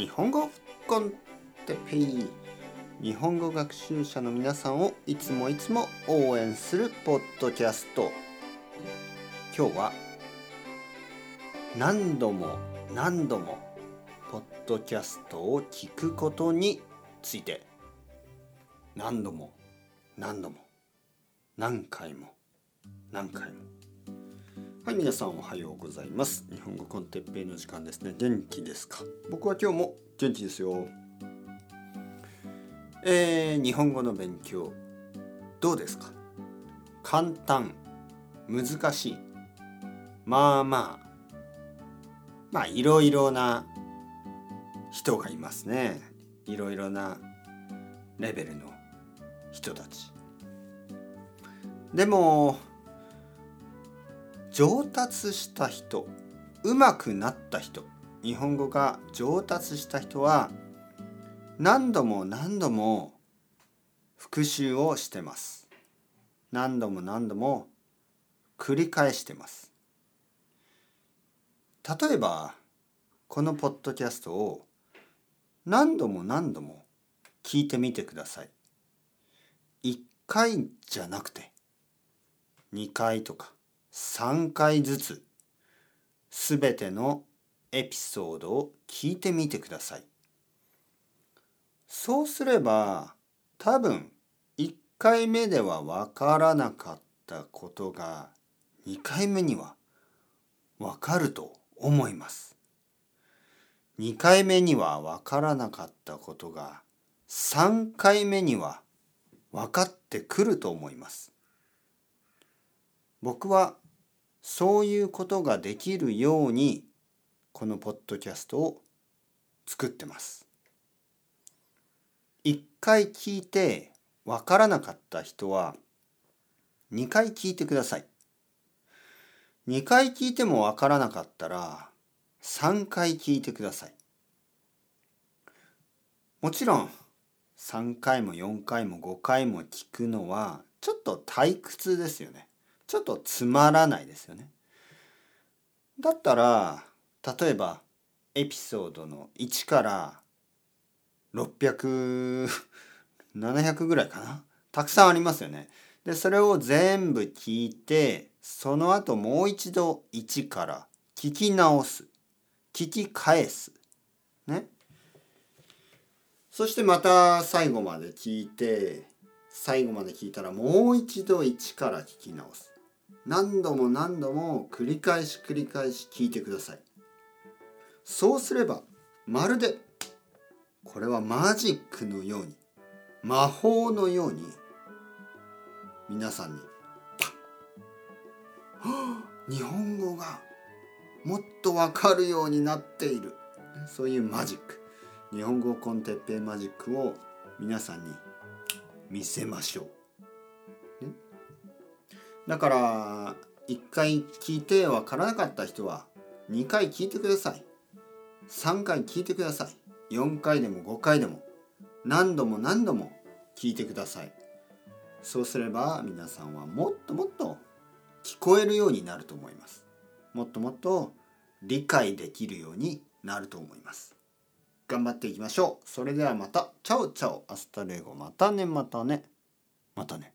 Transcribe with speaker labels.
Speaker 1: 日本語コンテペイ。日本語学習者の皆さんをいつもいつも応援するポッドキャスト。今日は何度も何度もポッドキャストを聞くことについて。何度も何度も。何回も。何回も。はい皆さんおはようございます。日本語コンテッペイの時間ですね。元気ですか？僕は今日も元気ですよ。えー、日本語の勉強どうですか？簡単難しい。まあまあ。まあいろいろな人がいますね。いろいろなレベルの人たち。でも上達した人上手くなった人。日本語が上達した人は何度も何度も復習をしてます。何度も何度も繰り返してます。例えばこのポッドキャストを何度も何度も聞いてみてください。1回じゃなくて2回とか。3回ずつすべてのエピソードを聞いてみてください。そうすれば多分1回目ではわからなかったことが2回目にはわかると思います。2回目にはわからなかったことが3回目には分かってくると思います。僕はそういうことができるようにこのポッドキャストを作ってます。一回聞いてわからなかった人は2回聞いてください。2回聞いてもわからなかったら3回聞いてください。もちろん3回も4回も5回も聞くのはちょっと退屈ですよね。ちょっとつまらないですよね。だったら例えばエピソードの1から600700ぐらいかな？たくさんありますよね。でそれを全部聞いてその後もう一度1から聞き直す。聞き返す。ね。そしてまた最後まで聞いて最後まで聞いたらもう一度1から聞き直す。何度も何度も繰り返し繰り返し聞いてください。そうすればまるでこれはマジックのように魔法のように皆さんに 日本語がもっとわかるようになっている。そういうマジック。日本語コンテッペイマジックを皆さんに見せましょう。だから1回聞いてわからなかった人は2回聞いてください。3回聞いてください。4回でも5回でも。何度も何度も聞いてください。そうすれば皆さんはもっともっと聞こえるようになると思います。もっともっと理解できるようになると思います。頑張っていきましょう。それではまた。 Ciao ciao。 Hasta luego。またね。またね。またね。